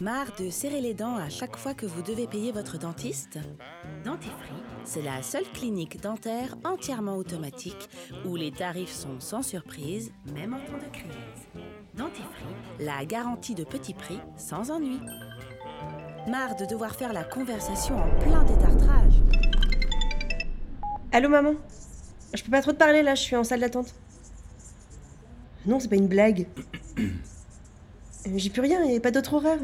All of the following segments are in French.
Marre de serrer les dents à chaque fois que vous devez payer votre dentiste? Dentifrice, c'est la seule clinique dentaire entièrement automatique où les tarifs sont sans surprise, même en temps de crise. Dentifrice, la garantie de petit prix sans ennui. Marre de devoir faire la conversation en plein détartrage Allô maman? Je peux pas trop te parler là, je suis en salle d'attente. Non, c'est pas une blague. J'ai plus rien, a pas d'autre horaire.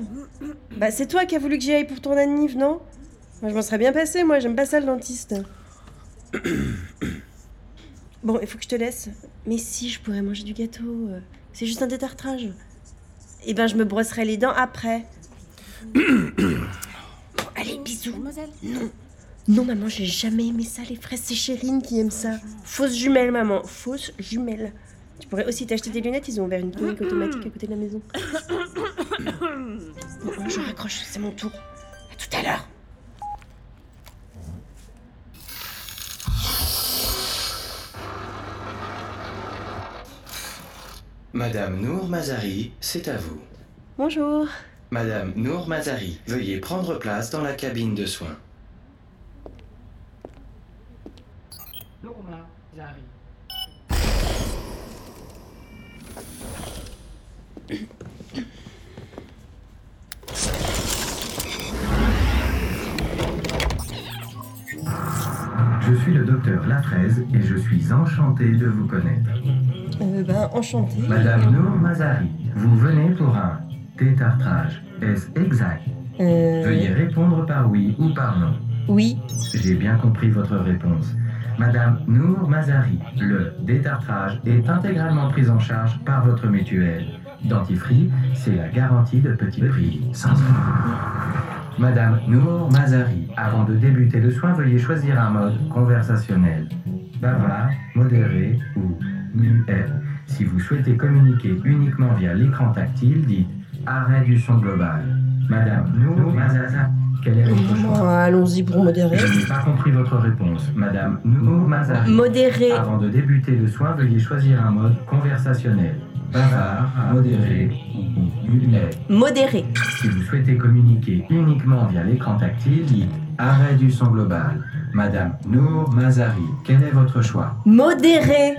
Bah c'est toi qui as voulu que j'y aille pour ton anniv, non? Moi je m'en serais bien passé, moi j'aime pas ça le dentiste. Bon, il faut que je te laisse. Mais si, je pourrais manger du gâteau. euh, C'est juste un détartrage. Eh ben je me brosserai les dents après. Bon, allez, bisous. Non. Non, maman, j'ai jamais aimé ça, les fraises. C'est Chérine qui aime ça. Fausse jumelle, maman. Fausse jumelle. Tu pourrais aussi t'acheter des lunettes, ils ont ouvert une clinique automatique à côté de la maison. Bon, je raccroche, c'est mon tour. À tout à l'heure. Madame Nour Mazari, c'est à vous. Bonjour. Madame Nour Mazari, veuillez prendre place dans la cabine de soins. Je suis le docteur Lafraise et je suis enchanté de vous connaître. Euh, ben, enchantée. Madame Nour Mazari, vous venez pour un détartrage. Est-ce exact? Euh, Veuillez répondre par oui ou par non. oui. J'ai bien compris votre réponse. Madame Nour Mazari, le détartrage est intégralement pris en charge par votre mutuelle. Dentifrice, c'est la garantie de petit prix, sans Madame Nour Mazari, avant de débuter le soin, veuillez choisir un mode conversationnel. Bavard, modéré ou muet. Si vous souhaitez communiquer uniquement via l'écran tactile, dites arrêt du son global. Madame Nour Mazari, quel est votre choix Bon, allons-y pour modérer. je n'ai pas compris votre réponse. Madame Nour Mazari. Modéré. Avant de débuter le soin, veuillez choisir un mode conversationnel. Bavard, modéré ou. Modéré. Si vous souhaitez communiquer uniquement via l'écran tactile, dites arrêt du son global. Madame Nour Mazari, quel est votre choix? Modéré.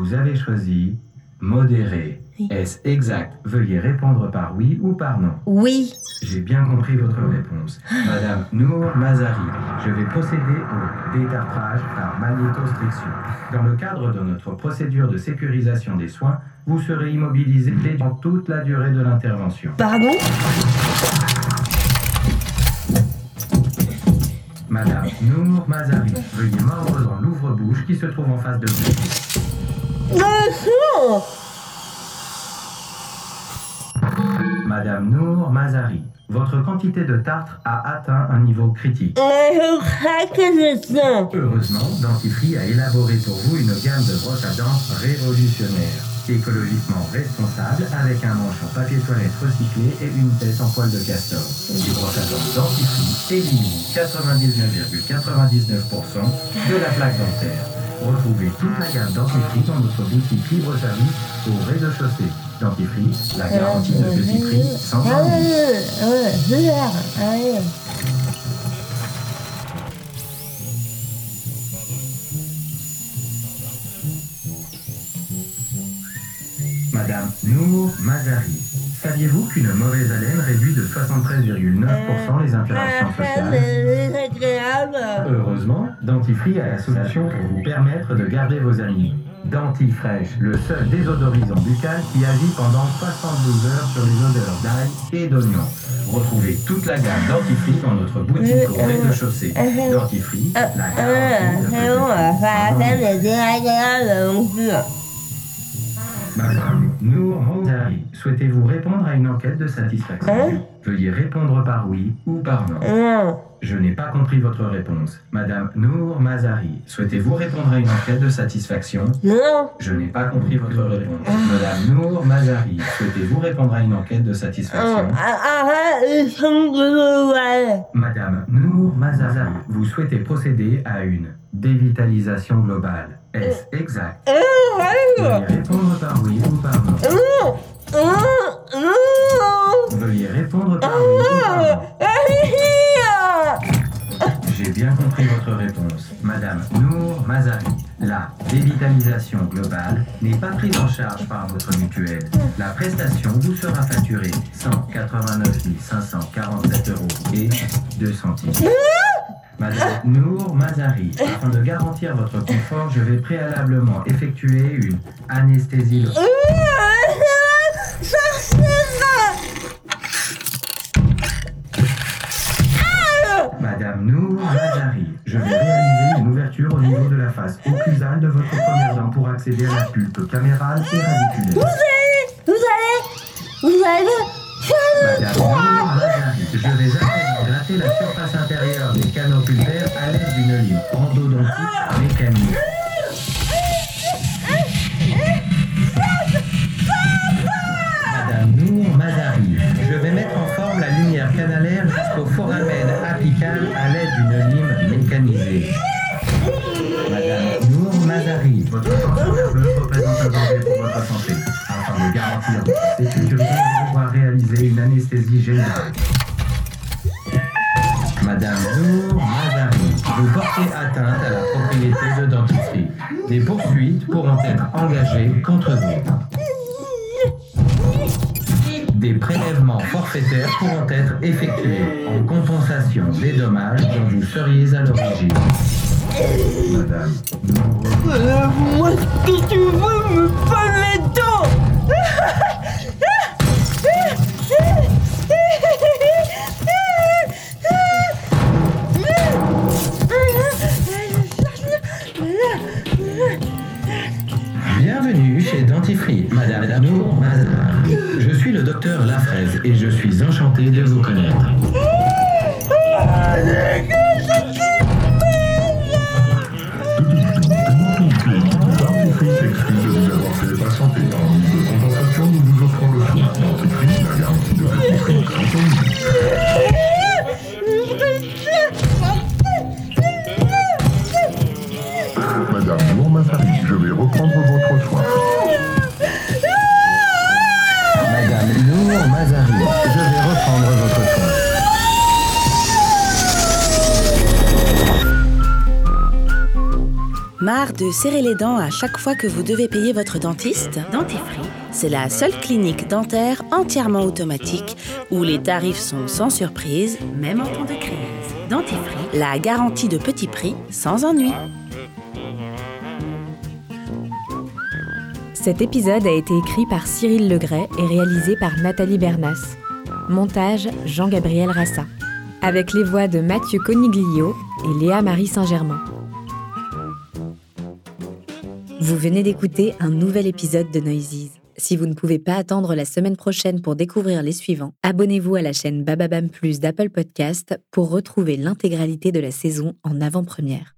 Vous avez choisi modéré. Est-ce exact? Veuillez répondre par oui ou par non. Oui. J'ai bien compris votre réponse. Madame Nour Mazari, je vais procéder au détartrage par magnétostriction. Dans le cadre de notre procédure de sécurisation des soins, vous serez immobilisé pendant toute la durée de l'intervention. Pardon? Madame Nour Mazari, veuillez mordre dans l'ouvre-bouche qui se trouve en face de vous. Non Madame Nour Mazari, votre quantité de tartre a atteint un niveau critique. Heureusement, Dentifrice a élaboré pour vous une gamme de brosses à dents révolutionnaire, écologiquement responsable, avec un manche en papier toilette recyclé et une tête en poil de castor. Les brosses à dents Dentifrice éliminent 99,99% de la plaque dentaire. Retrouvez toute la gamme Dentifrice dans notre boutique libre-service au rez-de-chaussée. Dentifrice, la garantie de petit prix sans ennui. Madame Nour Mazari, saviez-vous qu'une mauvaise haleine réduit de 73,9% les interactions sociales. Heureusement, Dentifrice a la solution pour vous permettre de garder vos amis. Dentifresh, le seul désodorisant buccal qui agit pendant 72 heures sur les odeurs d'ail et d'oignon. Retrouvez toute la gamme Dentifrice dans notre boutique au rez-de-chaussée. Dentifrice, la garantie Nour Mozari, souhaitez-vous répondre à une enquête de satisfaction Hein Veuillez répondre par oui ou par non. Non. Je n'ai pas compris votre réponse. Madame Nour Mazari, souhaitez-vous répondre à une enquête de satisfaction Non. Je n'ai pas compris votre réponse. Madame Nour Mazari, souhaitez-vous répondre à une enquête de satisfaction Arrête les sons de Noël. Madame Nour Mazari, vous souhaitez procéder à une dévitalisation globale. Est-ce exact? Veuillez répondre par oui ou par non. Veuillez répondre par oui ou par non. J'ai bien compris votre réponse. Madame Nour Mazari, la dévitalisation globale n'est pas prise en charge par votre mutuelle. La prestation vous sera facturée 189 547 euros et 2 centimes. Madame Nour Mazari, afin de garantir votre confort, je vais préalablement effectuer une anesthésie locale. Madame Nour Mazari, je vais réaliser une ouverture au niveau de la face occlusale de votre première dent pour accéder à la pulpe camérale et radiculaire. Vous allez, vous allez, Madame Nour Mazari, je vais gratter la surface intérieure des canaux pulpaires à l'aide d'une lime endodontique mécanique. Madame Nour Mazari, je vais mettre en forme la lumière canalaire jusqu'au foramen apical à l'aide d'une lime mécanisée. Madame Nour Mazari, votre nerveuse représente un danger pour votre santé. Afin de garantir votre sécurité, je dois réaliser une anesthésie générale. Madame Nour Mazari, vous portez atteinte à la propriété de dentifrice. Des poursuites pourront être engagées contre vous. Des prélèvements forfaitaires pourront être effectués en compensation des dommages dont vous seriez à l'origine. Madame Nour moi ce que tu veux me pas les dents. docteur Lafraise et je suis enchanté de vous connaître. Marre de serrer les dents à chaque fois que vous devez payer votre dentiste? Dentifrice, c'est la seule clinique dentaire entièrement automatique où les tarifs sont sans surprise, même en temps de crise. Dentifrice, la garantie de petit prix sans ennui. Cet épisode a été écrit par Cyril Legray et réalisé par Nathalie Bernas. Montage Jean-Gabriel Rassa. Avec les voix de Mathieu Coniglio et Léa Marie Saint-Germain. Vous venez d'écouter un nouvel épisode de Noises. Si vous ne pouvez pas attendre la semaine prochaine pour découvrir les suivants, abonnez-vous à la chaîne Bababam Plus d'Apple Podcast pour retrouver l'intégralité de la saison en avant-première.